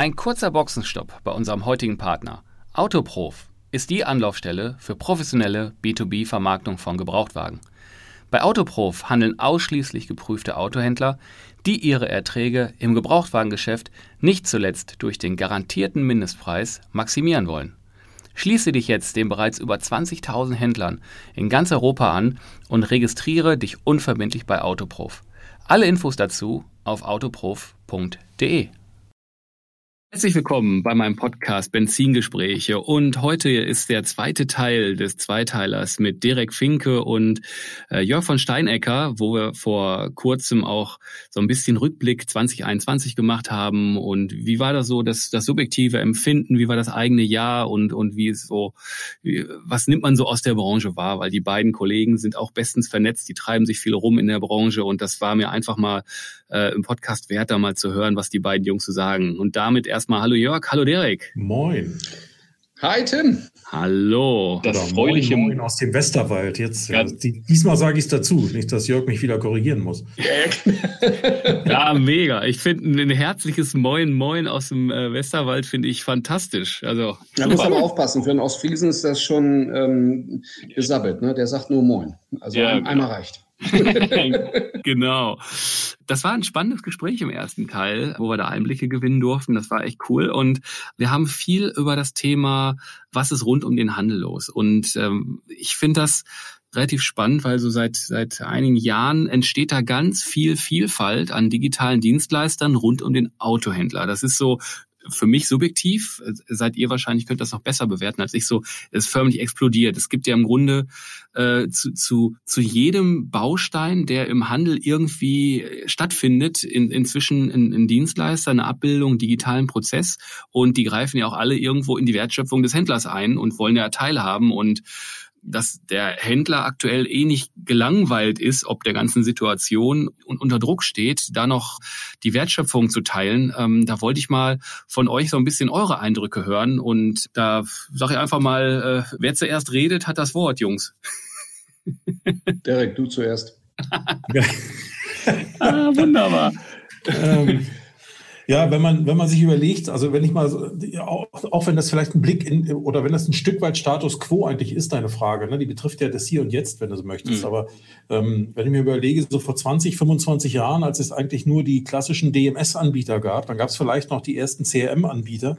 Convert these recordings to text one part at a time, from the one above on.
Ein kurzer Boxenstopp bei unserem heutigen Partner. Autoprof ist die Anlaufstelle für professionelle B2B-Vermarktung von Gebrauchtwagen. Bei Autoprof handeln ausschließlich geprüfte Autohändler, die ihre Erträge im Gebrauchtwagengeschäft nicht zuletzt durch den garantierten Mindestpreis maximieren wollen. Schließe dich jetzt den bereits über 20.000 Händlern in ganz Europa an und registriere dich unverbindlich bei Autoprof. Alle Infos dazu auf autoprof.de. Herzlich willkommen bei meinem Podcast Benzingespräche. Und heute ist der zweite Teil des Zweiteilers mit Derek Finke und äh, Jörg von Steinecker, wo wir vor kurzem auch so ein bisschen Rückblick 2021 gemacht haben. Und wie war das so das, das subjektive Empfinden, wie war das eigene Jahr? Und, und wie ist so, wie, was nimmt man so aus der Branche wahr, weil die beiden Kollegen sind auch bestens vernetzt, die treiben sich viel rum in der Branche. Und das war mir einfach mal äh, im Podcast wert, da mal zu hören, was die beiden Jungs zu sagen und damit erst erstmal hallo Jörg, hallo Derek. Moin. Hi Tim. Hallo. Das Oder freuliche moin, moin aus dem Westerwald jetzt. Ja. Diesmal sage ich es dazu, nicht, dass Jörg mich wieder korrigieren muss. ja, mega. Ich finde ein herzliches Moin Moin aus dem äh, Westerwald finde ich fantastisch. Also da muss aber aufpassen. Für einen Ostfriesen ist das schon ähm, gesabbelt. Ne? Der sagt nur Moin. Also ja, einmal genau. reicht. genau. Das war ein spannendes Gespräch im ersten Teil, wo wir da Einblicke gewinnen durften. Das war echt cool. Und wir haben viel über das Thema, was ist rund um den Handel los. Und ähm, ich finde das relativ spannend, weil so seit, seit einigen Jahren entsteht da ganz viel Vielfalt an digitalen Dienstleistern rund um den Autohändler. Das ist so für mich subjektiv, seid ihr wahrscheinlich, könnt das noch besser bewerten als ich so, es förmlich explodiert. Es gibt ja im Grunde äh, zu, zu, zu jedem Baustein, der im Handel irgendwie stattfindet, in, inzwischen ein, ein Dienstleister, eine Abbildung, digitalen Prozess und die greifen ja auch alle irgendwo in die Wertschöpfung des Händlers ein und wollen ja teilhaben und dass der Händler aktuell eh nicht gelangweilt ist, ob der ganzen Situation und unter Druck steht, da noch die Wertschöpfung zu teilen. Ähm, da wollte ich mal von euch so ein bisschen eure Eindrücke hören und da sage ich einfach mal, äh, wer zuerst redet, hat das Wort, Jungs. Derek, du zuerst. ah, wunderbar. ähm, ja, wenn man, wenn man sich überlegt, also wenn ich mal, auch, auch wenn das vielleicht ein Blick in, oder wenn das ein Stück weit Status quo eigentlich ist, deine Frage, ne? die betrifft ja das Hier und Jetzt, wenn du so möchtest. Mhm. Aber ähm, wenn ich mir überlege, so vor 20, 25 Jahren, als es eigentlich nur die klassischen DMS-Anbieter gab, dann gab es vielleicht noch die ersten CRM-Anbieter.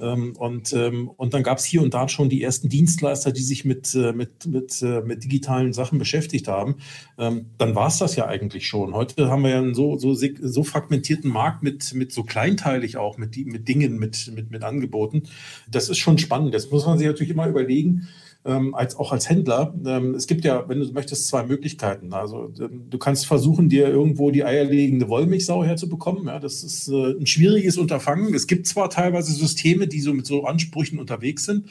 Ähm, und, ähm, und dann gab es hier und da schon die ersten Dienstleister, die sich mit, äh, mit, mit, äh, mit digitalen Sachen beschäftigt haben. Ähm, dann war es das ja eigentlich schon. Heute haben wir ja einen so, so, so fragmentierten Markt mit, mit so kleinteilig auch, mit, mit Dingen, mit, mit, mit Angeboten. Das ist schon spannend. Das muss man sich natürlich immer überlegen ähm, als auch als Händler. Ähm, es gibt ja, wenn du möchtest, zwei Möglichkeiten. Also ähm, du kannst versuchen, dir irgendwo die eierlegende Wollmilchsau herzubekommen. Ja, das ist äh, ein schwieriges Unterfangen. Es gibt zwar teilweise Systeme, die so mit so Ansprüchen unterwegs sind.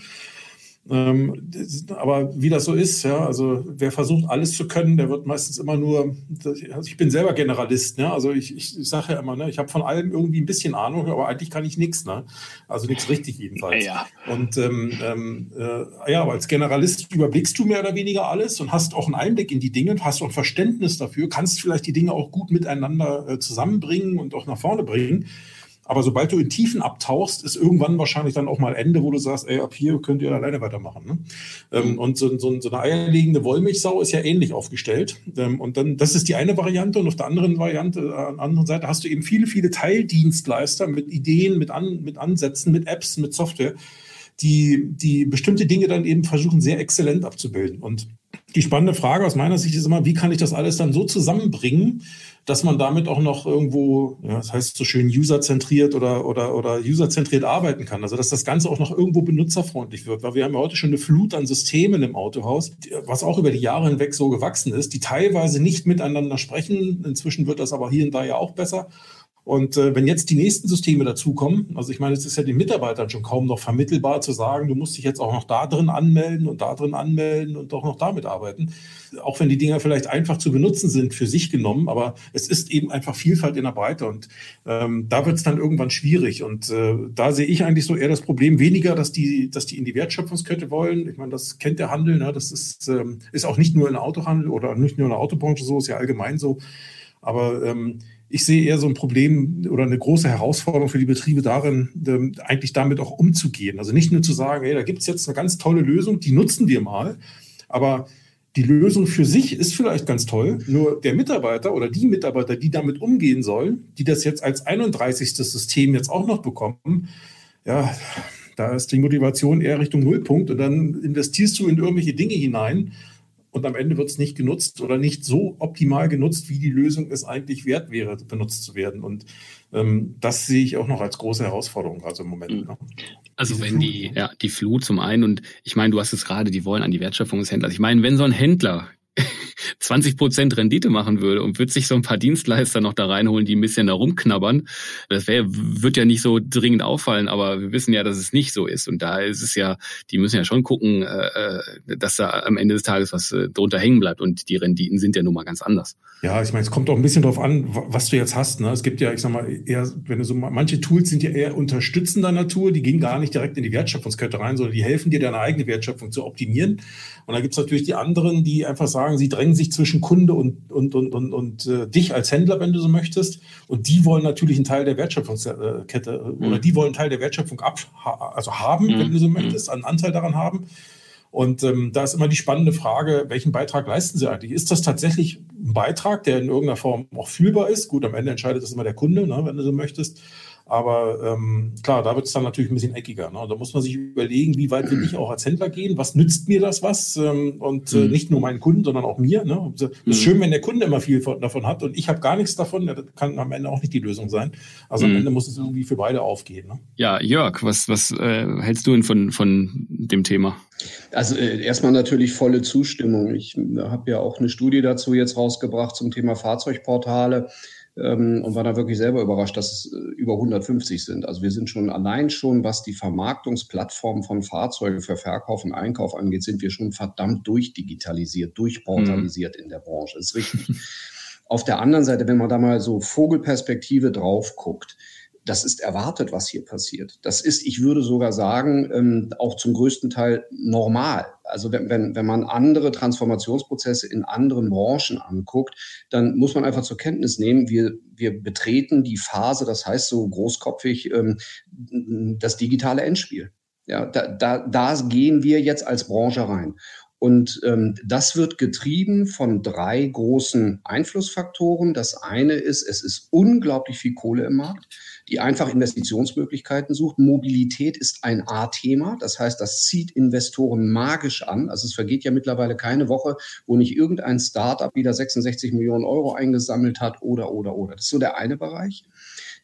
Ähm, aber wie das so ist, ja, also wer versucht, alles zu können, der wird meistens immer nur, also ich bin selber Generalist, ne? also ich, ich, ich sage ja immer, ne? ich habe von allem irgendwie ein bisschen Ahnung, aber eigentlich kann ich nichts, ne? also nichts richtig jedenfalls. Ja. Und ähm, ähm, äh, ja, aber als Generalist überblickst du mehr oder weniger alles und hast auch einen Einblick in die Dinge, hast auch ein Verständnis dafür, kannst vielleicht die Dinge auch gut miteinander äh, zusammenbringen und auch nach vorne bringen. Aber sobald du in Tiefen abtauchst, ist irgendwann wahrscheinlich dann auch mal Ende, wo du sagst, ey, ab hier könnt ihr alleine weitermachen. Ne? Ähm, mhm. und so, so, so, eine eierlegende Wollmilchsau ist ja ähnlich aufgestellt. Ähm, und dann, das ist die eine Variante. Und auf der anderen Variante, äh, an der anderen Seite hast du eben viele, viele Teildienstleister mit Ideen, mit, An, mit Ansätzen, mit Apps, mit Software, die, die bestimmte Dinge dann eben versuchen, sehr exzellent abzubilden. Und die spannende Frage aus meiner Sicht ist immer, wie kann ich das alles dann so zusammenbringen, dass man damit auch noch irgendwo, ja, das heißt so schön userzentriert oder, oder, oder userzentriert arbeiten kann. Also dass das Ganze auch noch irgendwo benutzerfreundlich wird, weil wir haben ja heute schon eine Flut an Systemen im Autohaus, was auch über die Jahre hinweg so gewachsen ist, die teilweise nicht miteinander sprechen. Inzwischen wird das aber hier und da ja auch besser. Und äh, wenn jetzt die nächsten Systeme dazukommen, also ich meine, es ist ja den Mitarbeitern schon kaum noch vermittelbar zu sagen, du musst dich jetzt auch noch da drin anmelden und da drin anmelden und auch noch damit arbeiten. Auch wenn die Dinger vielleicht einfach zu benutzen sind für sich genommen, aber es ist eben einfach Vielfalt in der Breite und ähm, da wird es dann irgendwann schwierig. Und äh, da sehe ich eigentlich so eher das Problem weniger, dass die, dass die in die Wertschöpfungskette wollen. Ich meine, das kennt der Handel, ne? das ist, ähm, ist auch nicht nur in der Autohandel oder nicht nur in der Autobranche so, ist ja allgemein so. Aber ähm, ich sehe eher so ein Problem oder eine große Herausforderung für die Betriebe darin, ähm, eigentlich damit auch umzugehen. Also nicht nur zu sagen, hey, da gibt es jetzt eine ganz tolle Lösung, die nutzen wir mal, aber die Lösung für sich ist vielleicht ganz toll, nur der Mitarbeiter oder die Mitarbeiter, die damit umgehen sollen, die das jetzt als 31. System jetzt auch noch bekommen, ja, da ist die Motivation eher Richtung Nullpunkt und dann investierst du in irgendwelche Dinge hinein, und am Ende wird es nicht genutzt oder nicht so optimal genutzt, wie die Lösung es eigentlich wert wäre, benutzt zu werden. Und ähm, das sehe ich auch noch als große Herausforderung, also im Moment. Mhm. Ne? Also Diese wenn Flut, die, ja, die Flut zum einen und ich meine, du hast es gerade, die wollen an die Wertschöpfung des Händlers. Ich meine, wenn so ein Händler 20 Prozent Rendite machen würde und würde sich so ein paar Dienstleister noch da reinholen, die ein bisschen da rumknabbern, das wäre, wird ja nicht so dringend auffallen, aber wir wissen ja, dass es nicht so ist. Und da ist es ja, die müssen ja schon gucken, äh, äh dass da am Ende des Tages was äh, drunter hängen bleibt. Und die Renditen sind ja nun mal ganz anders. Ja, ich meine, es kommt auch ein bisschen darauf an, was du jetzt hast. Ne? Es gibt ja, ich sag mal, eher, wenn du so manche Tools sind ja eher unterstützender Natur, die gehen gar nicht direkt in die Wertschöpfungskette rein, sondern die helfen dir, deine eigene Wertschöpfung zu optimieren. Und dann gibt es natürlich die anderen, die einfach sagen, sie drängen sich zwischen Kunde und, und, und, und, und äh, dich als Händler, wenn du so möchtest. Und die wollen natürlich einen Teil der Wertschöpfungskette äh, mhm. oder die wollen einen Teil der Wertschöpfung ab, also haben, mhm. wenn du so möchtest, einen Anteil daran haben. Und ähm, da ist immer die spannende Frage, welchen Beitrag leisten sie eigentlich? Ist das tatsächlich ein Beitrag, der in irgendeiner Form auch fühlbar ist? Gut, am Ende entscheidet das immer der Kunde, ne, wenn du so möchtest. Aber ähm, klar, da wird es dann natürlich ein bisschen eckiger. Ne? Da muss man sich überlegen, wie weit will ich auch als Händler gehen? Was nützt mir das was? Ähm, und äh, mhm. nicht nur meinen Kunden, sondern auch mir. Ne? Es ist mhm. schön, wenn der Kunde immer viel von, davon hat und ich habe gar nichts davon. Ja, das kann am Ende auch nicht die Lösung sein. Also mhm. am Ende muss es irgendwie für beide aufgehen. Ne? Ja, Jörg, was, was äh, hältst du denn von, von dem Thema? Also äh, erstmal natürlich volle Zustimmung. Ich äh, habe ja auch eine Studie dazu jetzt rausgebracht zum Thema Fahrzeugportale ähm, und war da wirklich selber überrascht, dass es äh, über 150 sind. Also wir sind schon allein schon, was die Vermarktungsplattform von Fahrzeugen für Verkauf und Einkauf angeht, sind wir schon verdammt durchdigitalisiert, durchportalisiert mhm. in der Branche. Das ist richtig. Auf der anderen Seite, wenn man da mal so Vogelperspektive drauf guckt, das ist erwartet, was hier passiert. Das ist, ich würde sogar sagen, ähm, auch zum größten Teil normal. Also wenn, wenn, wenn man andere Transformationsprozesse in anderen Branchen anguckt, dann muss man einfach zur Kenntnis nehmen, wir, wir betreten die Phase, das heißt so großkopfig, ähm, das digitale Endspiel. Ja, da, da, da gehen wir jetzt als Branche rein. Und ähm, das wird getrieben von drei großen Einflussfaktoren. Das eine ist, es ist unglaublich viel Kohle im Markt die einfach Investitionsmöglichkeiten sucht. Mobilität ist ein A-Thema. Das heißt, das zieht Investoren magisch an. Also es vergeht ja mittlerweile keine Woche, wo nicht irgendein Startup wieder 66 Millionen Euro eingesammelt hat oder, oder, oder. Das ist so der eine Bereich.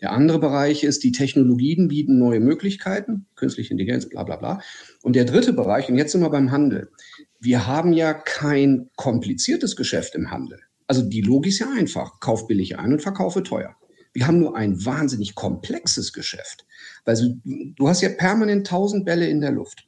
Der andere Bereich ist, die Technologien bieten neue Möglichkeiten, künstliche Intelligenz, bla bla bla. Und der dritte Bereich, und jetzt sind wir beim Handel. Wir haben ja kein kompliziertes Geschäft im Handel. Also die Logik ist ja einfach. Kauf billig ein und verkaufe teuer. Wir haben nur ein wahnsinnig komplexes Geschäft. Weil du, du hast ja permanent tausend Bälle in der Luft.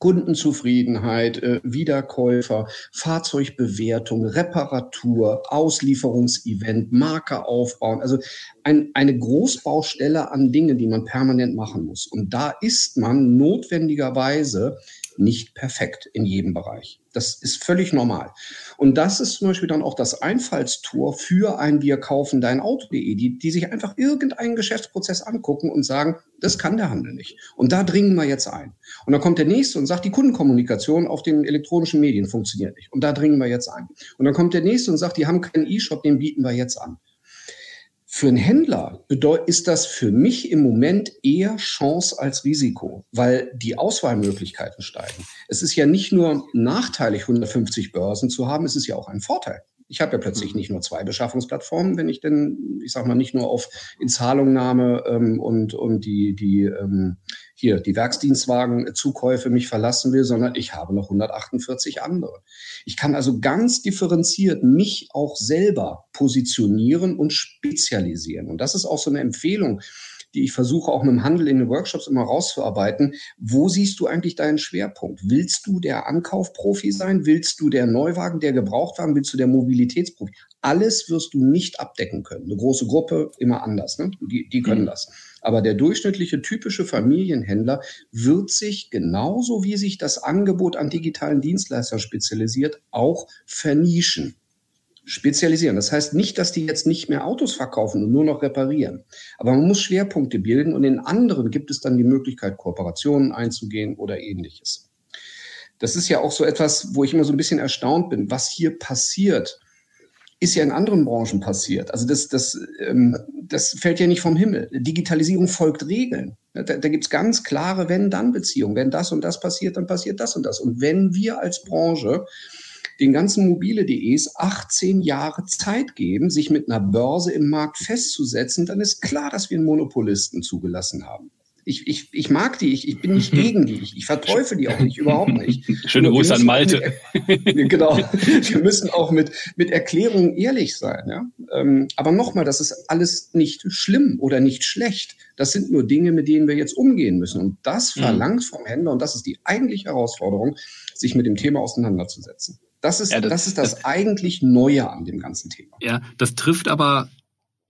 Kundenzufriedenheit, äh, Wiederkäufer, Fahrzeugbewertung, Reparatur, Auslieferungsevent, Marke aufbauen. Also ein, eine Großbaustelle an Dingen, die man permanent machen muss. Und da ist man notwendigerweise nicht perfekt in jedem Bereich. Das ist völlig normal. Und das ist zum Beispiel dann auch das Einfallstor für ein Wir kaufen dein Auto.de, die, die sich einfach irgendeinen Geschäftsprozess angucken und sagen, das kann der Handel nicht. Und da dringen wir jetzt ein. Und dann kommt der nächste und sagt, die Kundenkommunikation auf den elektronischen Medien funktioniert nicht. Und da dringen wir jetzt ein. Und dann kommt der nächste und sagt, die haben keinen E-Shop, den bieten wir jetzt an. Für einen Händler ist das für mich im Moment eher Chance als Risiko, weil die Auswahlmöglichkeiten steigen. Es ist ja nicht nur nachteilig, 150 Börsen zu haben, es ist ja auch ein Vorteil. Ich habe ja plötzlich nicht nur zwei Beschaffungsplattformen, wenn ich denn, ich sag mal, nicht nur auf Inzahlungnahme ähm, und, und die, die ähm, hier die Werksdienstwagen-Zukäufe mich verlassen will, sondern ich habe noch 148 andere. Ich kann also ganz differenziert mich auch selber positionieren und spezialisieren. Und das ist auch so eine Empfehlung, die ich versuche auch mit dem Handel in den Workshops immer rauszuarbeiten. Wo siehst du eigentlich deinen Schwerpunkt? Willst du der Ankaufprofi sein? Willst du der Neuwagen, der Gebrauchtwagen? Willst du der Mobilitätsprofi? Alles wirst du nicht abdecken können. Eine große Gruppe, immer anders. Ne? Die, die können mhm. das. Aber der durchschnittliche typische Familienhändler wird sich genauso wie sich das Angebot an digitalen Dienstleistern spezialisiert, auch vernischen spezialisieren. Das heißt nicht, dass die jetzt nicht mehr Autos verkaufen und nur noch reparieren. Aber man muss Schwerpunkte bilden und in anderen gibt es dann die Möglichkeit, Kooperationen einzugehen oder ähnliches. Das ist ja auch so etwas, wo ich immer so ein bisschen erstaunt bin, was hier passiert, ist ja in anderen Branchen passiert. Also das, das, ähm, das fällt ja nicht vom Himmel. Digitalisierung folgt Regeln. Da, da gibt es ganz klare Wenn-Dann-Beziehungen. Wenn das und das passiert, dann passiert das und das. Und wenn wir als Branche den ganzen mobile.de's 18 Jahre Zeit geben, sich mit einer Börse im Markt festzusetzen, dann ist klar, dass wir einen Monopolisten zugelassen haben. Ich, ich, ich mag die, ich, ich bin nicht gegen die, ich, ich verteufel die auch nicht, überhaupt nicht. Schöne Grüße an Malte. Mit, genau, wir müssen auch mit, mit Erklärungen ehrlich sein. Ja? Ähm, aber nochmal, das ist alles nicht schlimm oder nicht schlecht. Das sind nur Dinge, mit denen wir jetzt umgehen müssen. Und das mhm. verlangt vom Händler, und das ist die eigentliche Herausforderung, sich mit dem Thema auseinanderzusetzen. Das ist, ja, das, das, ist das, das eigentlich Neue an dem ganzen Thema. Ja, das trifft aber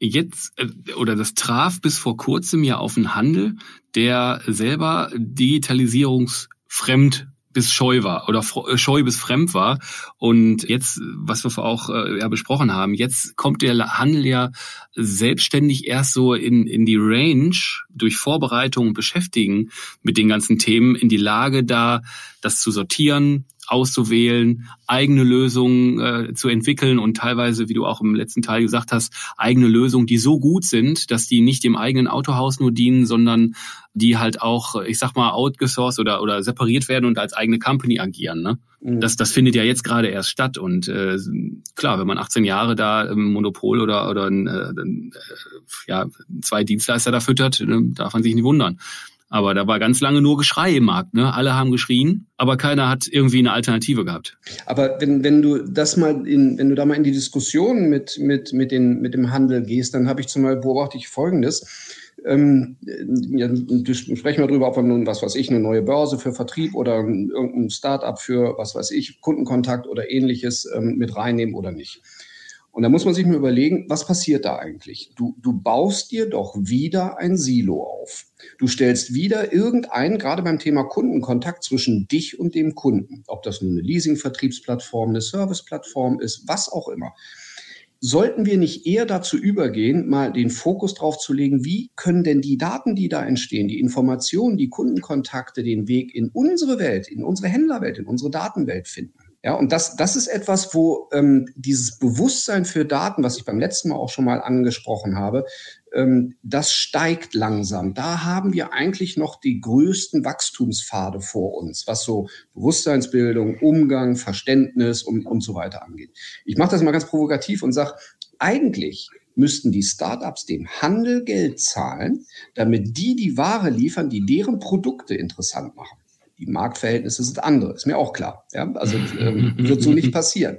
jetzt äh, oder das traf bis vor kurzem ja auf einen Handel, der selber digitalisierungsfremd bis scheu war oder äh, scheu bis fremd war. Und jetzt, was wir auch äh, ja, besprochen haben, jetzt kommt der Handel ja selbstständig erst so in, in die Range durch Vorbereitung und Beschäftigen mit den ganzen Themen in die Lage, da das zu sortieren, auszuwählen, eigene Lösungen äh, zu entwickeln und teilweise, wie du auch im letzten Teil gesagt hast, eigene Lösungen, die so gut sind, dass die nicht dem eigenen Autohaus nur dienen, sondern die halt auch, ich sag mal, outgesourced oder, oder separiert werden und als eigene Company agieren. Ne? Mhm. Das, das findet ja jetzt gerade erst statt. Und äh, klar, wenn man 18 Jahre da im Monopol oder, oder ein, äh, ja, zwei Dienstleister da füttert, äh, darf man sich nicht wundern. Aber da war ganz lange nur Geschrei im Markt. Ne? Alle haben geschrien, aber keiner hat irgendwie eine Alternative gehabt. Aber wenn, wenn du das mal in, wenn du da mal in die Diskussion mit, mit, mit, den, mit dem Handel gehst, dann habe ich zum Beispiel beobachte ich Folgendes. Ähm, ja, sprechen wir darüber, ob wir nun, was weiß ich, eine neue Börse für Vertrieb oder irgendein Start-up für, was weiß ich, Kundenkontakt oder ähnliches ähm, mit reinnehmen oder nicht. Und da muss man sich mal überlegen, was passiert da eigentlich? Du, du baust dir doch wieder ein Silo auf. Du stellst wieder irgendeinen, gerade beim Thema Kundenkontakt zwischen dich und dem Kunden, ob das nun eine Leasing-Vertriebsplattform, eine Service-Plattform ist, was auch immer. Sollten wir nicht eher dazu übergehen, mal den Fokus drauf zu legen, wie können denn die Daten, die da entstehen, die Informationen, die Kundenkontakte den Weg in unsere Welt, in unsere Händlerwelt, in unsere Datenwelt finden? Ja, und das, das ist etwas, wo ähm, dieses Bewusstsein für Daten, was ich beim letzten Mal auch schon mal angesprochen habe, ähm, das steigt langsam. Da haben wir eigentlich noch die größten Wachstumspfade vor uns, was so Bewusstseinsbildung, Umgang, Verständnis und, und so weiter angeht. Ich mache das mal ganz provokativ und sage, eigentlich müssten die Startups dem Handel Geld zahlen, damit die die Ware liefern, die deren Produkte interessant machen. Die Marktverhältnisse sind andere, ist mir auch klar. Ja? Also ähm, wird so nicht passieren.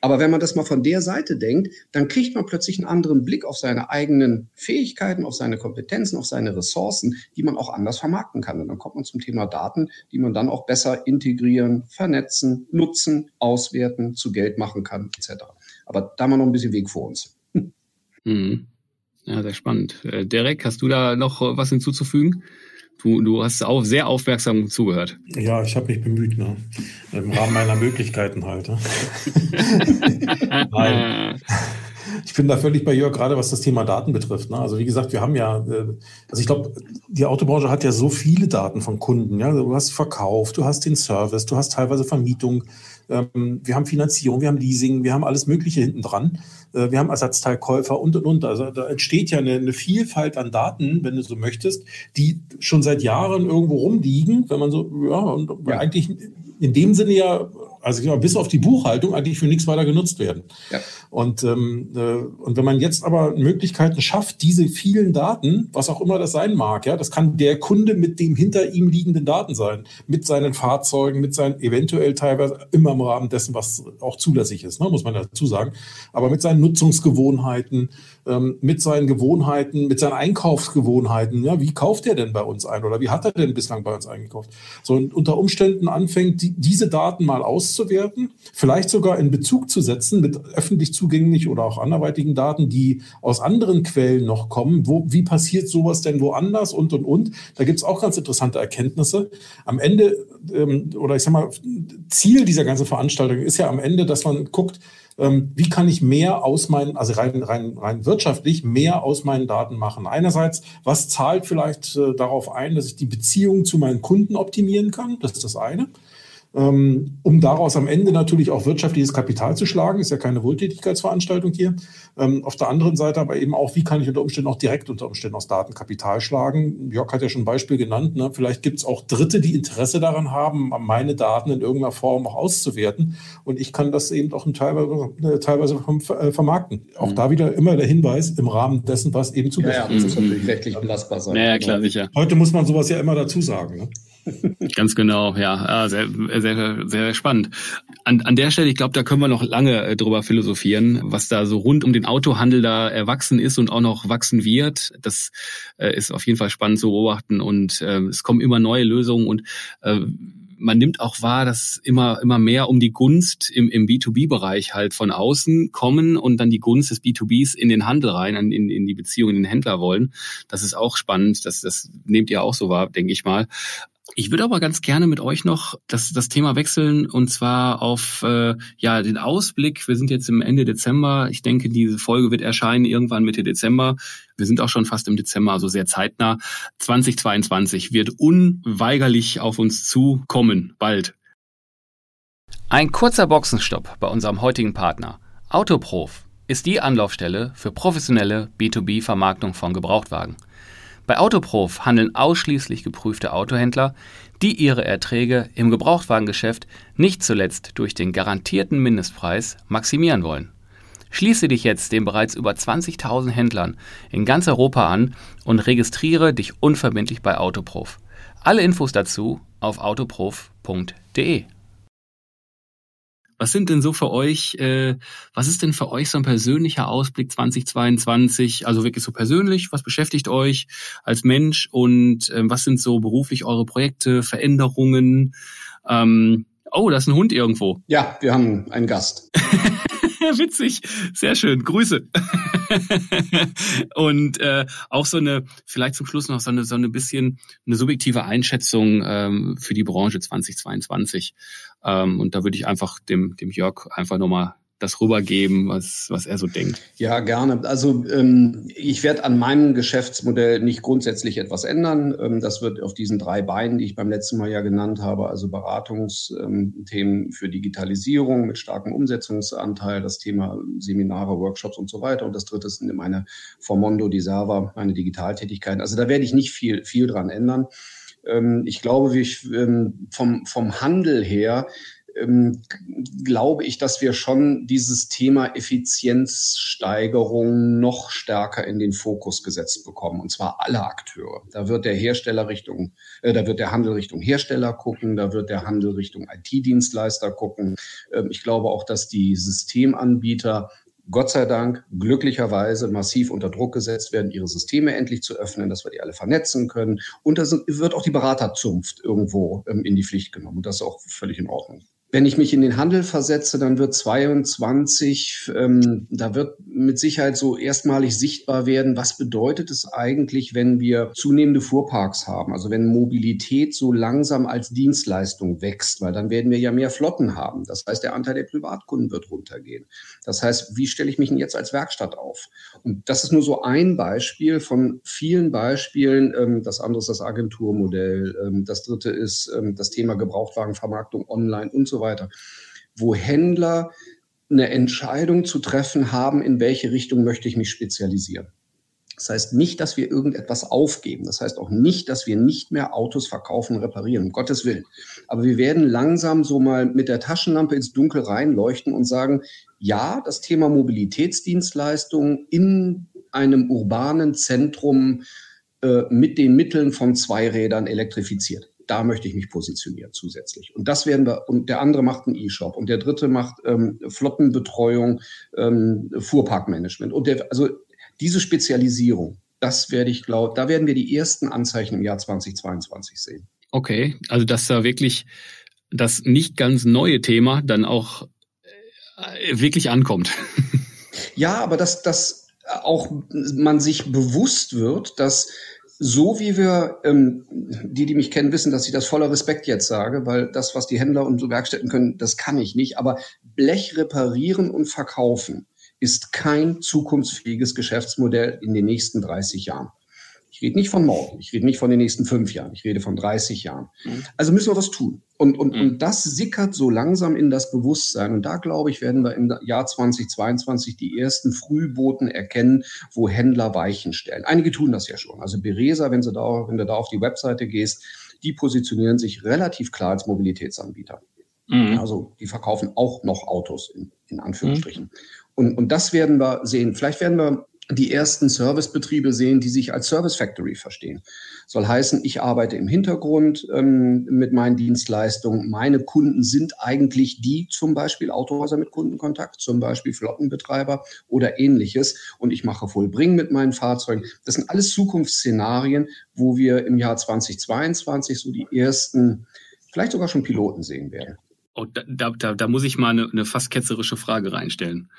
Aber wenn man das mal von der Seite denkt, dann kriegt man plötzlich einen anderen Blick auf seine eigenen Fähigkeiten, auf seine Kompetenzen, auf seine Ressourcen, die man auch anders vermarkten kann. Und dann kommt man zum Thema Daten, die man dann auch besser integrieren, vernetzen, nutzen, auswerten, zu Geld machen kann, etc. Aber da haben wir noch ein bisschen Weg vor uns. Mhm. Ja, sehr spannend. Äh, Derek, hast du da noch was hinzuzufügen? Du, du hast auch sehr aufmerksam zugehört. Ja, ich habe mich bemüht, ne? Im Rahmen meiner Möglichkeiten halt. Ne? Nein. Ich bin da völlig bei Jörg, gerade was das Thema Daten betrifft. Ne? Also wie gesagt, wir haben ja, äh, also ich glaube, die Autobranche hat ja so viele Daten von Kunden. Ja? Du hast Verkauf, du hast den Service, du hast teilweise Vermietung, ähm, wir haben Finanzierung, wir haben Leasing, wir haben alles Mögliche hinten dran. Äh, wir haben Ersatzteilkäufer und und und. Also da entsteht ja eine, eine, Vielfalt an Daten, wenn du so möchtest, die schon seit Jahren irgendwo rumliegen, wenn man so, ja, und ja. eigentlich in dem Sinne ja also bis auf die Buchhaltung eigentlich für nichts weiter genutzt werden. Ja. Und, ähm, äh, und wenn man jetzt aber Möglichkeiten schafft, diese vielen Daten, was auch immer das sein mag, ja, das kann der Kunde mit dem hinter ihm liegenden Daten sein, mit seinen Fahrzeugen, mit seinen eventuell teilweise immer im Rahmen dessen, was auch zulässig ist, ne, muss man dazu sagen, aber mit seinen Nutzungsgewohnheiten, ähm, mit seinen Gewohnheiten, mit seinen Einkaufsgewohnheiten, ja, wie kauft er denn bei uns ein oder wie hat er denn bislang bei uns eingekauft? So und unter Umständen anfängt, die, diese Daten mal auszuwerten, vielleicht sogar in Bezug zu setzen mit öffentlich zugänglich oder auch anderweitigen Daten, die aus anderen Quellen noch kommen. Wo, wie passiert sowas denn woanders und und und? Da gibt es auch ganz interessante Erkenntnisse. Am Ende, ähm, oder ich sag mal, Ziel dieser ganzen Veranstaltung ist ja am Ende, dass man guckt, ähm, wie kann ich mehr aus meinen, also rein, rein, rein wirtschaftlich, mehr aus meinen Daten machen. Einerseits, was zahlt vielleicht äh, darauf ein, dass ich die Beziehung zu meinen Kunden optimieren kann? Das ist das eine. Ähm, um daraus am Ende natürlich auch wirtschaftliches Kapital zu schlagen. Ist ja keine Wohltätigkeitsveranstaltung hier. Ähm, auf der anderen Seite aber eben auch, wie kann ich unter Umständen auch direkt unter Umständen aus Daten Kapital schlagen. Jörg hat ja schon ein Beispiel genannt. Ne? Vielleicht gibt es auch Dritte, die Interesse daran haben, meine Daten in irgendeiner Form auch auszuwerten. Und ich kann das eben auch teilweise, äh, teilweise äh, vermarkten. Auch mhm. da wieder immer der Hinweis im Rahmen dessen, was eben zugelassen ja, ja, das muss natürlich rechtlich belastbar sein. Ja, ja klar, sicher. Heute muss man sowas ja immer dazu sagen. Ne? Ganz genau, ja, sehr, sehr, sehr spannend. An, an der Stelle, ich glaube, da können wir noch lange äh, drüber philosophieren, was da so rund um den Autohandel da erwachsen ist und auch noch wachsen wird. Das äh, ist auf jeden Fall spannend zu beobachten und äh, es kommen immer neue Lösungen und äh, man nimmt auch wahr, dass immer, immer mehr um die Gunst im, im B2B-Bereich halt von außen kommen und dann die Gunst des B2Bs in den Handel rein, in, in die Beziehung in den Händler wollen. Das ist auch spannend. Das, das nehmt ihr auch so wahr, denke ich mal. Ich würde aber ganz gerne mit euch noch das, das Thema wechseln und zwar auf äh, ja den Ausblick. Wir sind jetzt im Ende Dezember. Ich denke, diese Folge wird erscheinen irgendwann Mitte Dezember. Wir sind auch schon fast im Dezember, also sehr zeitnah. 2022 wird unweigerlich auf uns zukommen, bald. Ein kurzer Boxenstopp bei unserem heutigen Partner. Autoprof ist die Anlaufstelle für professionelle B2B-Vermarktung von Gebrauchtwagen. Bei Autoprof handeln ausschließlich geprüfte Autohändler, die ihre Erträge im Gebrauchtwagengeschäft nicht zuletzt durch den garantierten Mindestpreis maximieren wollen. Schließe dich jetzt den bereits über 20.000 Händlern in ganz Europa an und registriere dich unverbindlich bei Autoprof. Alle Infos dazu auf autoprof.de. Was sind denn so für euch, äh, was ist denn für euch so ein persönlicher Ausblick 2022? Also wirklich so persönlich, was beschäftigt euch als Mensch und äh, was sind so beruflich eure Projekte, Veränderungen? Ähm, oh, da ist ein Hund irgendwo. Ja, wir haben einen Gast. Witzig, sehr schön. Grüße. und äh, auch so eine, vielleicht zum Schluss noch so eine so eine bisschen eine subjektive Einschätzung ähm, für die Branche 2022. Ähm, und da würde ich einfach dem dem Jörg einfach nochmal das rübergeben, was, was er so denkt. Ja, gerne. Also ähm, ich werde an meinem Geschäftsmodell nicht grundsätzlich etwas ändern. Ähm, das wird auf diesen drei Beinen, die ich beim letzten Mal ja genannt habe, also Beratungsthemen ähm, für Digitalisierung mit starkem Umsetzungsanteil, das Thema Seminare, Workshops und so weiter. Und das dritte sind meine Formondo, die Server, meine Digitaltätigkeiten. Also da werde ich nicht viel, viel dran ändern. Ähm, ich glaube, wie ich, ähm, vom, vom Handel her ähm, glaube ich, dass wir schon dieses Thema Effizienzsteigerung noch stärker in den Fokus gesetzt bekommen. Und zwar alle Akteure. Da wird der Hersteller Richtung, äh, da wird der Handel Richtung Hersteller gucken, da wird der Handel Richtung IT-Dienstleister gucken. Ähm, ich glaube auch, dass die Systemanbieter Gott sei Dank glücklicherweise massiv unter Druck gesetzt werden, ihre Systeme endlich zu öffnen, dass wir die alle vernetzen können. Und da wird auch die Beraterzunft irgendwo ähm, in die Pflicht genommen. Und das ist auch völlig in Ordnung. Wenn ich mich in den Handel versetze, dann wird 22, ähm, da wird mit Sicherheit so erstmalig sichtbar werden, was bedeutet es eigentlich, wenn wir zunehmende Fuhrparks haben, also wenn Mobilität so langsam als Dienstleistung wächst, weil dann werden wir ja mehr Flotten haben. Das heißt, der Anteil der Privatkunden wird runtergehen. Das heißt, wie stelle ich mich denn jetzt als Werkstatt auf? Und das ist nur so ein Beispiel von vielen Beispielen. Ähm, das andere ist das Agenturmodell. Ähm, das dritte ist ähm, das Thema Gebrauchtwagenvermarktung online und weiter, wo Händler eine Entscheidung zu treffen haben, in welche Richtung möchte ich mich spezialisieren. Das heißt nicht, dass wir irgendetwas aufgeben. Das heißt auch nicht, dass wir nicht mehr Autos verkaufen, reparieren, um Gottes Willen. Aber wir werden langsam so mal mit der Taschenlampe ins Dunkel reinleuchten und sagen, ja, das Thema Mobilitätsdienstleistungen in einem urbanen Zentrum äh, mit den Mitteln von Zweirädern elektrifiziert da möchte ich mich positionieren zusätzlich. Und das werden wir, und der andere macht einen E-Shop und der dritte macht ähm, Flottenbetreuung, ähm, Fuhrparkmanagement. Und der, also diese Spezialisierung, das werde ich glauben, da werden wir die ersten Anzeichen im Jahr 2022 sehen. Okay, also dass da wirklich das nicht ganz neue Thema dann auch äh, wirklich ankommt. Ja, aber dass, dass auch man sich bewusst wird, dass so wie wir, ähm, die, die mich kennen, wissen, dass ich das voller Respekt jetzt sage, weil das, was die Händler und so Werkstätten können, das kann ich nicht. Aber Blech reparieren und verkaufen ist kein zukunftsfähiges Geschäftsmodell in den nächsten 30 Jahren. Ich rede nicht von morgen, ich rede nicht von den nächsten fünf Jahren, ich rede von 30 Jahren. Mhm. Also müssen wir was tun. Und, und, mhm. und das sickert so langsam in das Bewusstsein. Und da, glaube ich, werden wir im Jahr 2022 die ersten Frühboten erkennen, wo Händler Weichen stellen. Einige tun das ja schon. Also Beresa, wenn, sie da, wenn du da auf die Webseite gehst, die positionieren sich relativ klar als Mobilitätsanbieter. Mhm. Also die verkaufen auch noch Autos in, in Anführungsstrichen. Mhm. Und, und das werden wir sehen. Vielleicht werden wir die ersten Servicebetriebe sehen, die sich als Service Factory verstehen. Soll heißen, ich arbeite im Hintergrund ähm, mit meinen Dienstleistungen. Meine Kunden sind eigentlich die, zum Beispiel Autohäuser mit Kundenkontakt, zum Beispiel Flottenbetreiber oder ähnliches. Und ich mache Vollbringen mit meinen Fahrzeugen. Das sind alles Zukunftsszenarien, wo wir im Jahr 2022 so die ersten, vielleicht sogar schon Piloten sehen werden. Oh, da, da, da muss ich mal eine, eine fast ketzerische Frage reinstellen.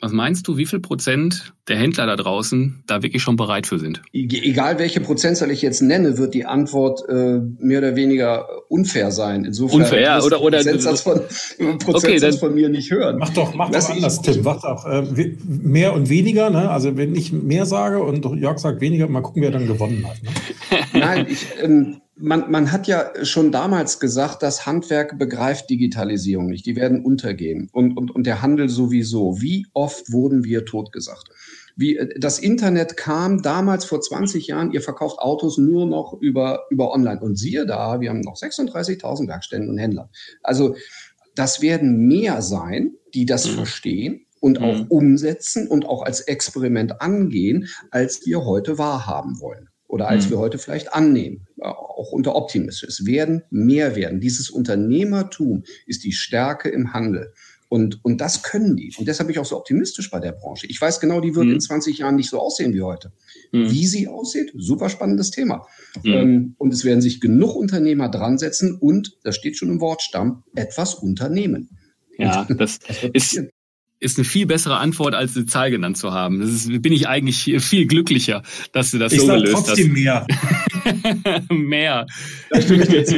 Was meinst du, wie viel Prozent der Händler da draußen da wirklich schon bereit für sind? Egal welche Prozentzahl ich jetzt nenne, wird die Antwort äh, mehr oder weniger unfair sein. Insofern unfair, ja, oder oder Prozentsatz von, Prozentsatz okay, dann, von mir nicht hören. Mach doch, mach doch anders, Tim. Mach doch äh, mehr und weniger. Ne? Also wenn ich mehr sage und Jörg sagt weniger, mal gucken, wer dann gewonnen hat. Ne? Nein, ich ähm, man, man hat ja schon damals gesagt, das Handwerk begreift Digitalisierung nicht. Die werden untergehen. Und, und, und der Handel sowieso. Wie oft wurden wir totgesagt? Wie, äh, das Internet kam damals vor 20 Jahren, ihr verkauft Autos nur noch über, über online. Und siehe da, wir haben noch 36.000 Werkstätten und Händler. Also das werden mehr sein, die das mhm. verstehen und auch mhm. umsetzen und auch als Experiment angehen, als wir heute wahrhaben wollen oder als mhm. wir heute vielleicht annehmen, auch unter Optimismus. Es werden mehr werden. Dieses Unternehmertum ist die Stärke im Handel. Und, und das können die. Und deshalb bin ich auch so optimistisch bei der Branche. Ich weiß genau, die wird mhm. in 20 Jahren nicht so aussehen wie heute. Mhm. Wie sie aussieht, super spannendes Thema. Mhm. Ähm, und es werden sich genug Unternehmer dran setzen und, das steht schon im Wortstamm, etwas unternehmen. Ja, das, das ist, ist eine viel bessere Antwort, als eine Zahl genannt zu haben. Das ist, bin ich eigentlich viel glücklicher, dass du das ich so gelöst trotzdem hast. mehr. mehr. Da stimme ich dir zu.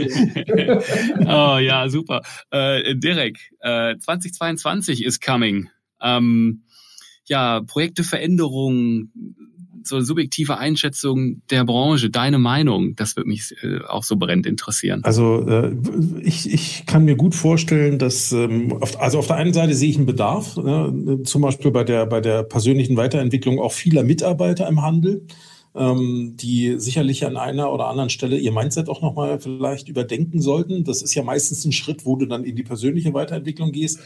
oh ja, super. Äh, Derek, äh, 2022 ist coming. Ähm, ja, Projekte Veränderungen, so eine subjektive Einschätzung der Branche, deine Meinung, das würde mich äh, auch so brennend interessieren. Also äh, ich, ich kann mir gut vorstellen, dass ähm, auf, also auf der einen Seite sehe ich einen Bedarf, ne, zum Beispiel bei der bei der persönlichen Weiterentwicklung auch vieler Mitarbeiter im Handel ähm, die sicherlich an einer oder anderen Stelle ihr Mindset auch nochmal vielleicht überdenken sollten. Das ist ja meistens ein Schritt, wo du dann in die persönliche Weiterentwicklung gehst.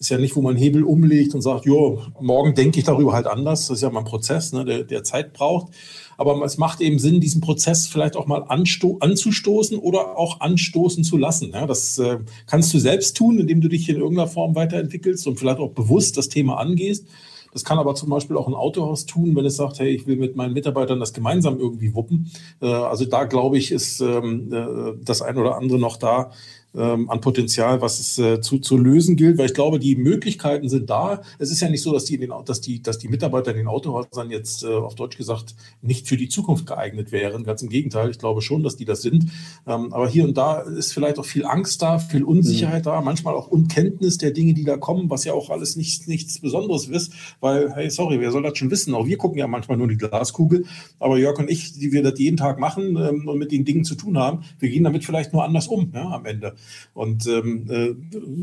Ist ja nicht, wo man Hebel umlegt und sagt, jo, morgen denke ich darüber halt anders. Das ist ja mal ein Prozess, ne, der, der Zeit braucht. Aber es macht eben Sinn, diesen Prozess vielleicht auch mal anzustoßen oder auch anstoßen zu lassen. Ja, das äh, kannst du selbst tun, indem du dich in irgendeiner Form weiterentwickelst und vielleicht auch bewusst das Thema angehst. Das kann aber zum Beispiel auch ein Autohaus tun, wenn es sagt, hey, ich will mit meinen Mitarbeitern das gemeinsam irgendwie wuppen. Äh, also da glaube ich, ist ähm, äh, das ein oder andere noch da, ähm, an Potenzial, was es äh, zu, zu lösen gilt, weil ich glaube, die Möglichkeiten sind da. Es ist ja nicht so, dass die, in den, dass die, dass die Mitarbeiter in den Autohäusern jetzt äh, auf Deutsch gesagt nicht für die Zukunft geeignet wären. Ganz im Gegenteil, ich glaube schon, dass die das sind. Ähm, aber hier und da ist vielleicht auch viel Angst da, viel Unsicherheit mhm. da, manchmal auch Unkenntnis der Dinge, die da kommen, was ja auch alles nicht, nichts Besonderes ist, weil, hey, sorry, wer soll das schon wissen? Auch wir gucken ja manchmal nur die Glaskugel. Aber Jörg und ich, die wir das jeden Tag machen ähm, und mit den Dingen zu tun haben, wir gehen damit vielleicht nur anders um ja, am Ende. Und ähm, äh,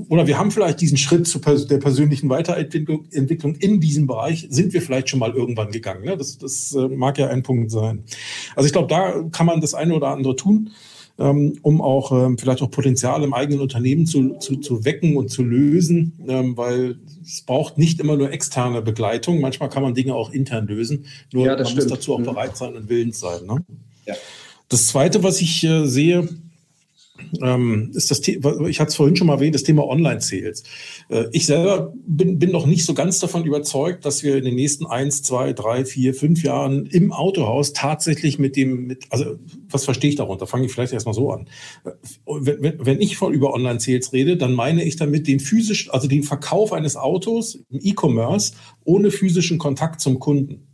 oder wir haben vielleicht diesen Schritt zu pers der persönlichen Weiterentwicklung Entwicklung in diesem Bereich, sind wir vielleicht schon mal irgendwann gegangen. Ne? Das, das äh, mag ja ein Punkt sein. Also ich glaube, da kann man das eine oder andere tun ähm, um auch ähm, vielleicht auch Potenzial im eigenen Unternehmen zu, zu, zu wecken und zu lösen, ähm, weil es braucht nicht immer nur externe Begleitung. Manchmal kann man Dinge auch intern lösen. Nur ja, man stimmt. muss dazu auch mhm. bereit sein und willens sein. Ne? Ja. Das Zweite, was ich äh, sehe, ähm, ist das Thema, ich hatte es vorhin schon mal erwähnt, das Thema Online-Sales. Äh, ich selber bin, bin noch nicht so ganz davon überzeugt, dass wir in den nächsten eins, zwei, drei, vier, fünf Jahren im Autohaus tatsächlich mit dem, mit, also was verstehe ich darunter? Fange ich vielleicht erstmal so an. Äh, wenn, wenn, ich von über Online-Sales rede, dann meine ich damit den physischen, also den Verkauf eines Autos im E-Commerce ohne physischen Kontakt zum Kunden.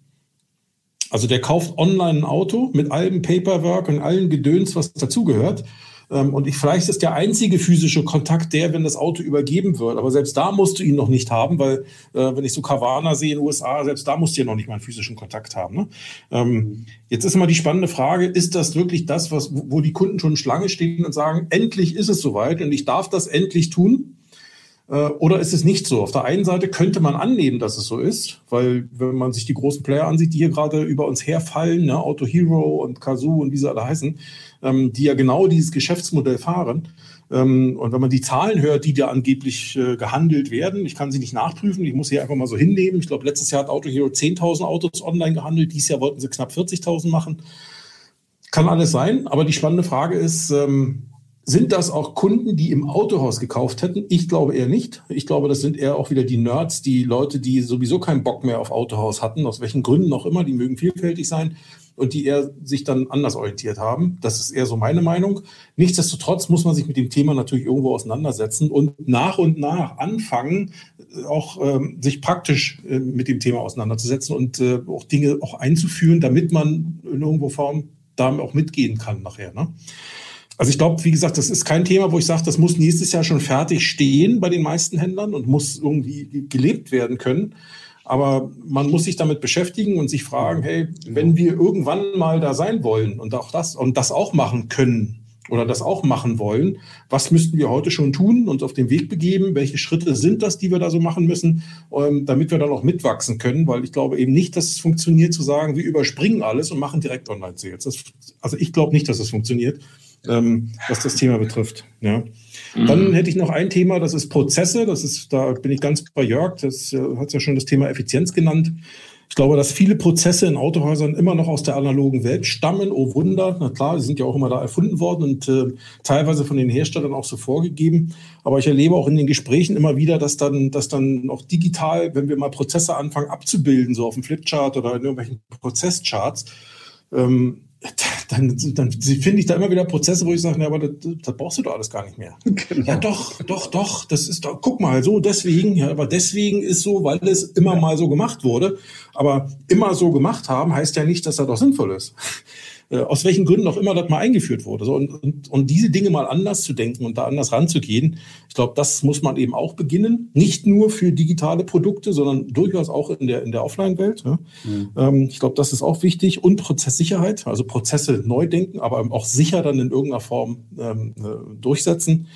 Also der kauft online ein Auto mit allem Paperwork und allen Gedöns, was dazugehört ähm, und ich, vielleicht ist der einzige physische Kontakt der, wenn das Auto übergeben wird. Aber selbst da musst du ihn noch nicht haben, weil äh, wenn ich so Carvana sehe in den USA, selbst da musst du ja noch nicht mal einen physischen Kontakt haben. Ne? Ähm, jetzt ist immer die spannende Frage, ist das wirklich das, was, wo die Kunden schon Schlange stehen und sagen, endlich ist es soweit und ich darf das endlich tun? Äh, oder ist es nicht so? Auf der einen Seite könnte man annehmen, dass es so ist, weil wenn man sich die großen Player ansieht, die hier gerade über uns herfallen, ne, Auto Hero und Kazoo und wie sie alle heißen, ähm, die ja genau dieses Geschäftsmodell fahren. Ähm, und wenn man die Zahlen hört, die da angeblich äh, gehandelt werden, ich kann sie nicht nachprüfen, ich muss sie einfach mal so hinnehmen. Ich glaube, letztes Jahr hat Auto Hero 10.000 Autos online gehandelt, dieses Jahr wollten sie knapp 40.000 machen. Kann alles sein, aber die spannende Frage ist, ähm, sind das auch Kunden, die im Autohaus gekauft hätten? Ich glaube eher nicht. Ich glaube, das sind eher auch wieder die Nerds, die Leute, die sowieso keinen Bock mehr auf Autohaus hatten, aus welchen Gründen auch immer, die mögen vielfältig sein und die eher sich dann anders orientiert haben. Das ist eher so meine Meinung. Nichtsdestotrotz muss man sich mit dem Thema natürlich irgendwo auseinandersetzen und nach und nach anfangen, auch ähm, sich praktisch äh, mit dem Thema auseinanderzusetzen und äh, auch Dinge auch einzuführen, damit man in irgendwo Form da auch mitgehen kann nachher. Ne? Also ich glaube, wie gesagt, das ist kein Thema, wo ich sage, das muss nächstes Jahr schon fertig stehen bei den meisten Händlern und muss irgendwie gelebt werden können. Aber man muss sich damit beschäftigen und sich fragen, hey, wenn wir irgendwann mal da sein wollen und auch das und das auch machen können oder das auch machen wollen, was müssten wir heute schon tun, und auf den Weg begeben? Welche Schritte sind das, die wir da so machen müssen, ähm, damit wir dann auch mitwachsen können? Weil ich glaube eben nicht, dass es funktioniert zu sagen, wir überspringen alles und machen direkt Online-Sales. Also ich glaube nicht, dass es funktioniert, ähm, was das Thema betrifft. Ja. Mhm. Dann hätte ich noch ein Thema, das ist Prozesse. Das ist, da bin ich ganz bei Jörg. Das äh, hat ja schon das Thema Effizienz genannt. Ich glaube, dass viele Prozesse in Autohäusern immer noch aus der analogen Welt stammen. Oh Wunder. Na klar, die sind ja auch immer da erfunden worden und äh, teilweise von den Herstellern auch so vorgegeben. Aber ich erlebe auch in den Gesprächen immer wieder, dass dann, dass dann auch digital, wenn wir mal Prozesse anfangen abzubilden, so auf dem Flipchart oder in irgendwelchen Prozesscharts, ähm, dann, dann finde ich da immer wieder Prozesse, wo ich sage, ja, aber das, das brauchst du doch alles gar nicht mehr. Genau. Ja, doch, doch, doch, das ist doch, guck mal, so deswegen, ja, aber deswegen ist so, weil es immer mal so gemacht wurde. Aber immer so gemacht haben, heißt ja nicht, dass das doch sinnvoll ist. Äh, aus welchen Gründen auch immer das mal eingeführt wurde. So, und, und, und diese Dinge mal anders zu denken und da anders ranzugehen, ich glaube, das muss man eben auch beginnen. Nicht nur für digitale Produkte, sondern durchaus auch in der, in der Offline-Welt. Ja. Mhm. Ähm, ich glaube, das ist auch wichtig. Und Prozesssicherheit, also Prozesse neu denken, aber auch sicher dann in irgendeiner Form ähm, äh, durchsetzen.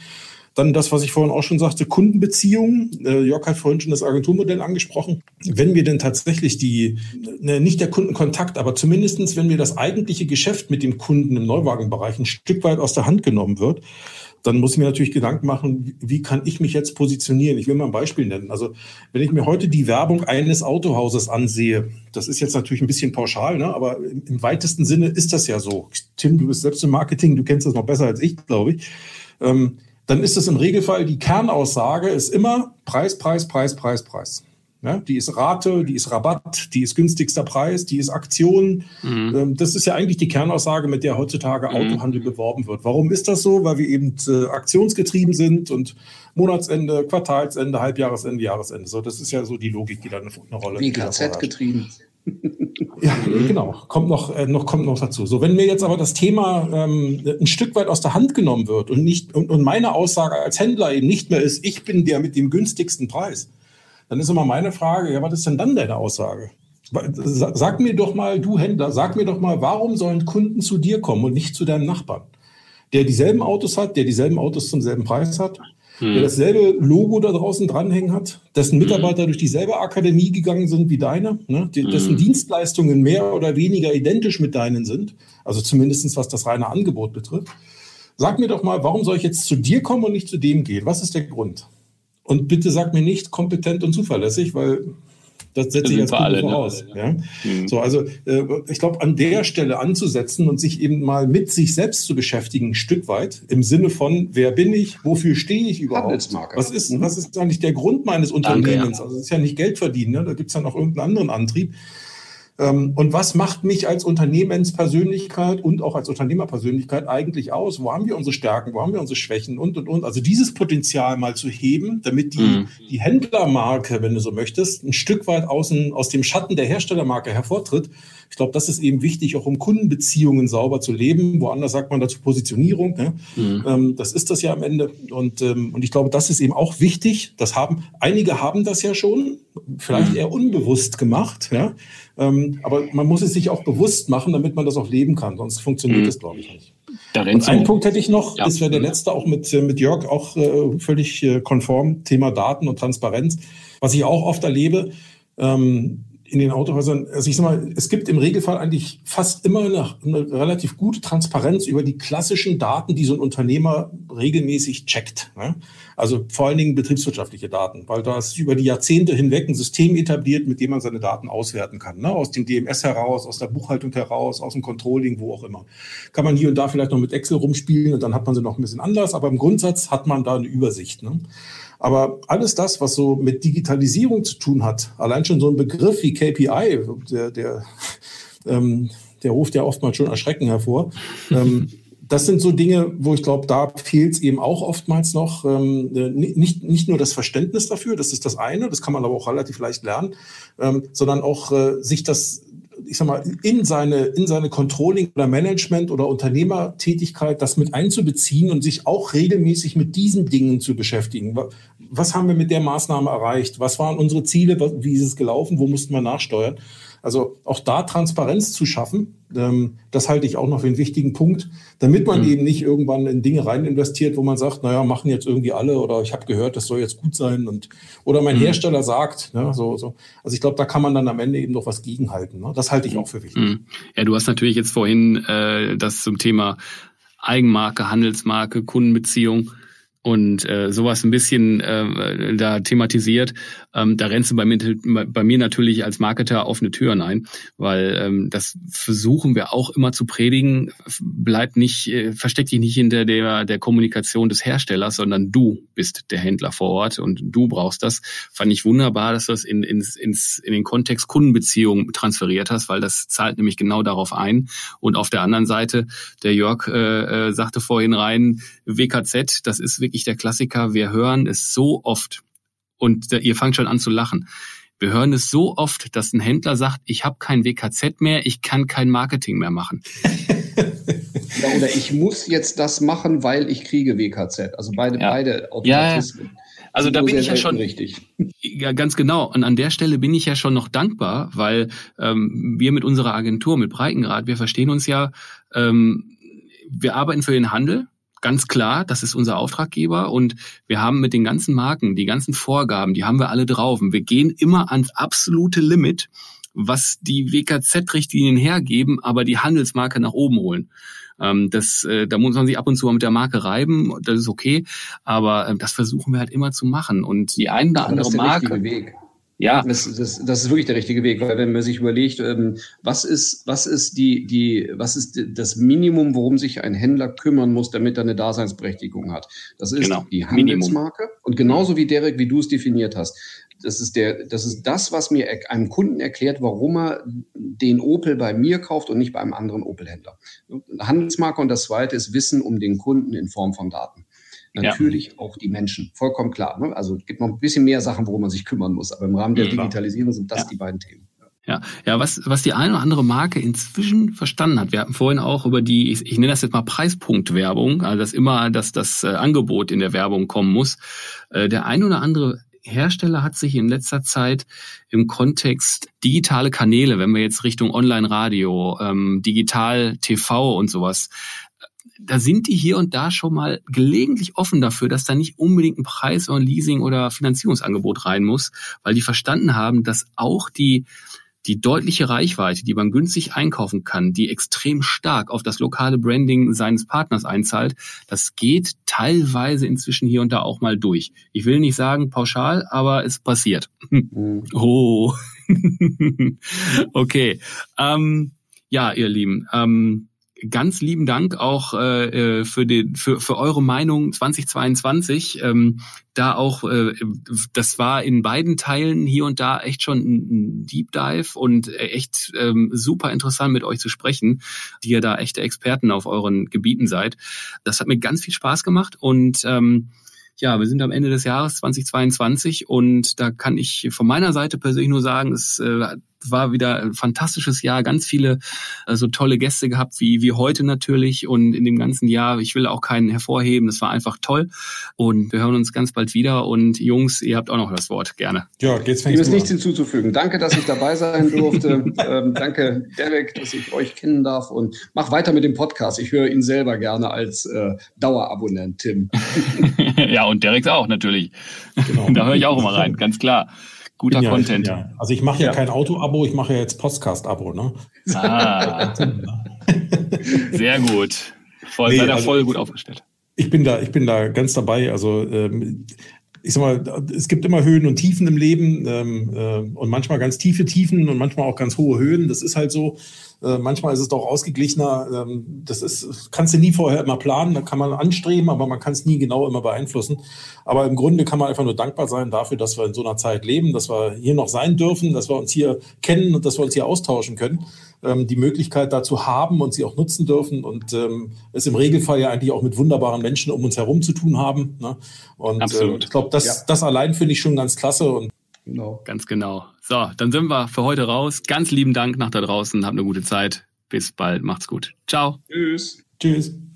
Dann das, was ich vorhin auch schon sagte, Kundenbeziehungen. Äh, Jörg hat vorhin schon das Agenturmodell angesprochen. Wenn wir denn tatsächlich die, ne, nicht der Kundenkontakt, aber zumindestens, wenn mir das eigentliche Geschäft mit dem Kunden im Neuwagenbereich ein Stück weit aus der Hand genommen wird, dann muss ich mir natürlich Gedanken machen, wie kann ich mich jetzt positionieren? Ich will mal ein Beispiel nennen. Also wenn ich mir heute die Werbung eines Autohauses ansehe, das ist jetzt natürlich ein bisschen pauschal, ne? aber im, weitesten Sinne ist das ja so. Tim, du bist selbst im Marketing, du kennst das noch besser als ich, glaube ich. Ähm, dann ist es im Regelfall, die Kernaussage ist immer Preis, Preis, Preis, Preis, Preis. Ja, die ist Rate, die ist Rabatt, die ist günstigster Preis, die ist Aktion. Mhm. Ähm, das ist ja eigentlich die Kernaussage, mit der heutzutage mhm. Autohandel beworben wird. Warum ist das so? Weil wir eben äh, aktionsgetrieben sind und Monatsende, Quartalsende, Halbjahresende, Jahresende. So, das ist ja so die Logik, die da eine, eine Rolle spielt. Wie KZ getrieben. Ja, genau. Kommt noch, äh, noch, kommt noch dazu. So, wenn mir jetzt aber das Thema ähm, ein Stück weit aus der Hand genommen wird und nicht, und, und meine Aussage als Händler eben nicht mehr ist, ich bin der mit dem günstigsten Preis, dann ist immer meine Frage, ja, was ist denn dann deine Aussage? Sag mir doch mal, du Händler, sag mir doch mal, warum sollen Kunden zu dir kommen und nicht zu deinem Nachbarn? der dieselben Autos hat, der dieselben Autos zum selben Preis hat, hm. der dasselbe Logo da draußen dranhängen hat, dessen Mitarbeiter hm. durch dieselbe Akademie gegangen sind wie deine, ne? dessen hm. Dienstleistungen mehr oder weniger identisch mit deinen sind, also zumindest was das reine Angebot betrifft. Sag mir doch mal, warum soll ich jetzt zu dir kommen und nicht zu dem gehen? Was ist der Grund? Und bitte sag mir nicht kompetent und zuverlässig, weil das setze ich als alle, ne? voraus. Ne? Ja? Mhm. So, also äh, ich glaube, an der Stelle anzusetzen und sich eben mal mit sich selbst zu beschäftigen, ein Stück weit, im Sinne von, wer bin ich, wofür stehe ich überhaupt? Was ist, mhm. was ist eigentlich der Grund meines Unternehmens? Danke, ja. Also es ist ja nicht Geld verdienen, ne? da gibt es ja noch irgendeinen anderen Antrieb. Ähm, und was macht mich als Unternehmenspersönlichkeit und auch als Unternehmerpersönlichkeit eigentlich aus? Wo haben wir unsere Stärken? Wo haben wir unsere Schwächen? Und, und, und. Also dieses Potenzial mal zu heben, damit die, mhm. die Händlermarke, wenn du so möchtest, ein Stück weit außen, aus dem Schatten der Herstellermarke hervortritt. Ich glaube, das ist eben wichtig, auch um Kundenbeziehungen sauber zu leben. Woanders sagt man dazu Positionierung. Ne? Mhm. Ähm, das ist das ja am Ende. Und, ähm, und ich glaube, das ist eben auch wichtig. Das haben, einige haben das ja schon, vielleicht mhm. eher unbewusst gemacht. Ja? Ähm, aber man muss es sich auch bewusst machen, damit man das auch leben kann. Sonst funktioniert mhm. das, glaube ich, nicht. Und einen Punkt hätte ich noch, ja. das wäre der letzte, auch mit, äh, mit Jörg, auch äh, völlig äh, konform, Thema Daten und Transparenz. Was ich auch oft erlebe, ähm, in den Autohäusern, also ich sag mal, es gibt im Regelfall eigentlich fast immer eine, eine, relativ gute Transparenz über die klassischen Daten, die so ein Unternehmer regelmäßig checkt. Ne? Also vor allen Dingen betriebswirtschaftliche Daten, weil da ist über die Jahrzehnte hinweg ein System etabliert, mit dem man seine Daten auswerten kann. Ne? Aus dem DMS heraus, aus der Buchhaltung heraus, aus dem Controlling, wo auch immer. Kann man hier und da vielleicht noch mit Excel rumspielen und dann hat man sie noch ein bisschen anders, aber im Grundsatz hat man da eine Übersicht. Ne? Aber alles das, was so mit Digitalisierung zu tun hat, allein schon so ein Begriff wie KPI, der, der, ähm, der ruft ja oftmals schon Erschrecken hervor. ähm, das sind so Dinge, wo ich glaube, da fehlt es eben auch oftmals noch. Ähm, nicht, nicht nur das Verständnis dafür, das ist das eine, das kann man aber auch relativ leicht lernen, ähm, sondern auch äh, sich das ich sag mal, in seine, in seine Controlling- oder Management- oder Unternehmertätigkeit das mit einzubeziehen und sich auch regelmäßig mit diesen Dingen zu beschäftigen. Was haben wir mit der Maßnahme erreicht? Was waren unsere Ziele? Wie ist es gelaufen? Wo mussten wir nachsteuern? Also auch da Transparenz zu schaffen, ähm, das halte ich auch noch für einen wichtigen Punkt, damit man mhm. eben nicht irgendwann in Dinge rein investiert, wo man sagt, naja, machen jetzt irgendwie alle oder ich habe gehört, das soll jetzt gut sein und oder mein mhm. Hersteller sagt, ne, so, so. Also ich glaube, da kann man dann am Ende eben noch was gegenhalten. Ne? Das halte ich auch für wichtig. Mhm. Ja, du hast natürlich jetzt vorhin äh, das zum Thema Eigenmarke, Handelsmarke, Kundenbeziehung und äh, sowas ein bisschen äh, da thematisiert, ähm, da rennst du bei mir, bei mir natürlich als Marketer offene Türen ein, weil ähm, das versuchen wir auch immer zu predigen. Bleibt nicht, äh, versteck dich nicht hinter der, der Kommunikation des Herstellers, sondern du bist der Händler vor Ort und du brauchst das. Fand ich wunderbar, dass du das in, ins, ins, in den Kontext Kundenbeziehung transferiert hast, weil das zahlt nämlich genau darauf ein. Und auf der anderen Seite, der Jörg äh, äh, sagte vorhin rein, WKZ, das ist wirklich wirklich der Klassiker. Wir hören es so oft und ihr fangt schon an zu lachen. Wir hören es so oft, dass ein Händler sagt, ich habe kein WKZ mehr, ich kann kein Marketing mehr machen. ja, oder ich muss jetzt das machen, weil ich kriege WKZ. Also beide, ja. beide Automatismen. Ja, also da bin ich ja schon richtig. Ja, ganz genau. Und an der Stelle bin ich ja schon noch dankbar, weil ähm, wir mit unserer Agentur, mit Breitengrad, wir verstehen uns ja, ähm, wir arbeiten für den Handel ganz klar, das ist unser Auftraggeber und wir haben mit den ganzen Marken, die ganzen Vorgaben, die haben wir alle drauf und wir gehen immer ans absolute Limit, was die WKZ-Richtlinien hergeben, aber die Handelsmarke nach oben holen. Ähm, das, äh, da muss man sich ab und zu mal mit der Marke reiben, das ist okay, aber äh, das versuchen wir halt immer zu machen und die eine oder andere Marke. Weg. Ja. Das, das, das ist wirklich der richtige Weg, weil wenn man sich überlegt, ähm, was ist, was ist die, die, was ist das Minimum, worum sich ein Händler kümmern muss, damit er eine Daseinsberechtigung hat? Das ist genau. die Handelsmarke. Minimum. Und genauso wie Derek, wie du es definiert hast. Das ist der, das ist das, was mir einem Kunden erklärt, warum er den Opel bei mir kauft und nicht bei einem anderen Opel-Händler. Handelsmarke und das zweite ist Wissen um den Kunden in Form von Daten. Natürlich ja. auch die Menschen, vollkommen klar. Ne? Also es gibt noch ein bisschen mehr Sachen, worum man sich kümmern muss. Aber im Rahmen der Digitalisierung sind das ja. die beiden Themen. Ja, ja, was, was die eine oder andere Marke inzwischen verstanden hat. Wir hatten vorhin auch über die, ich, ich nenne das jetzt mal Preispunktwerbung, also dass immer dass das äh, Angebot in der Werbung kommen muss. Äh, der eine oder andere Hersteller hat sich in letzter Zeit im Kontext digitale Kanäle, wenn wir jetzt Richtung Online-Radio, ähm, Digital-TV und sowas, da sind die hier und da schon mal gelegentlich offen dafür, dass da nicht unbedingt ein Preis oder ein Leasing oder Finanzierungsangebot rein muss, weil die verstanden haben, dass auch die die deutliche Reichweite, die man günstig einkaufen kann, die extrem stark auf das lokale Branding seines Partners einzahlt, das geht teilweise inzwischen hier und da auch mal durch. Ich will nicht sagen pauschal, aber es passiert. Mhm. Oh. okay. Ähm, ja, ihr Lieben. Ähm, ganz lieben Dank auch äh, äh, für, den, für, für eure Meinung 2022. Ähm, da auch, äh, das war in beiden Teilen hier und da echt schon ein Deep Dive und echt ähm, super interessant mit euch zu sprechen, die ihr da echte Experten auf euren Gebieten seid. Das hat mir ganz viel Spaß gemacht und ähm, ja, wir sind am Ende des Jahres 2022 und da kann ich von meiner Seite persönlich nur sagen, es äh, war wieder ein fantastisches Jahr, ganz viele äh, so tolle Gäste gehabt wie wie heute natürlich und in dem ganzen Jahr, ich will auch keinen hervorheben, das war einfach toll und wir hören uns ganz bald wieder und Jungs, ihr habt auch noch das Wort, gerne. Ja, geht's Dem ist nichts hinzuzufügen. Danke, dass ich dabei sein durfte. ähm, danke Derek, dass ich euch kennen darf und mach weiter mit dem Podcast. Ich höre ihn selber gerne als äh, Dauerabonnent, Tim. ja, und Derek auch natürlich. Genau. da höre ich auch immer rein, ganz klar. Guter ja, Content. Ja. Also ich mache ja, ja, kein Auto-Abo, ich mache ja jetzt Podcast-Abo. Ne? Ah. Sehr gut. Voll, nee, seid also, voll gut aufgestellt. Ich bin da, ich bin da ganz dabei. Also ähm, ich sag mal, es gibt immer Höhen und Tiefen im Leben ähm, äh, und manchmal ganz tiefe Tiefen und manchmal auch ganz hohe Höhen. Das ist halt so. Äh, manchmal ist es doch ausgeglichener. Ähm, das ist, kannst du nie vorher immer planen, da kann man anstreben, aber man kann es nie genau immer beeinflussen. Aber im Grunde kann man einfach nur dankbar sein dafür, dass wir in so einer Zeit leben, dass wir hier noch sein dürfen, dass wir uns hier kennen und dass wir uns hier austauschen können. Ähm, die Möglichkeit dazu haben und sie auch nutzen dürfen und ähm, es im Regelfall ja eigentlich auch mit wunderbaren Menschen um uns herum zu tun haben. Ne? Und äh, ich glaube, das, ja. das allein finde ich schon ganz klasse und Genau. Ganz genau. So, dann sind wir für heute raus. Ganz lieben Dank nach da draußen. Habt eine gute Zeit. Bis bald. Macht's gut. Ciao. Tschüss. Tschüss.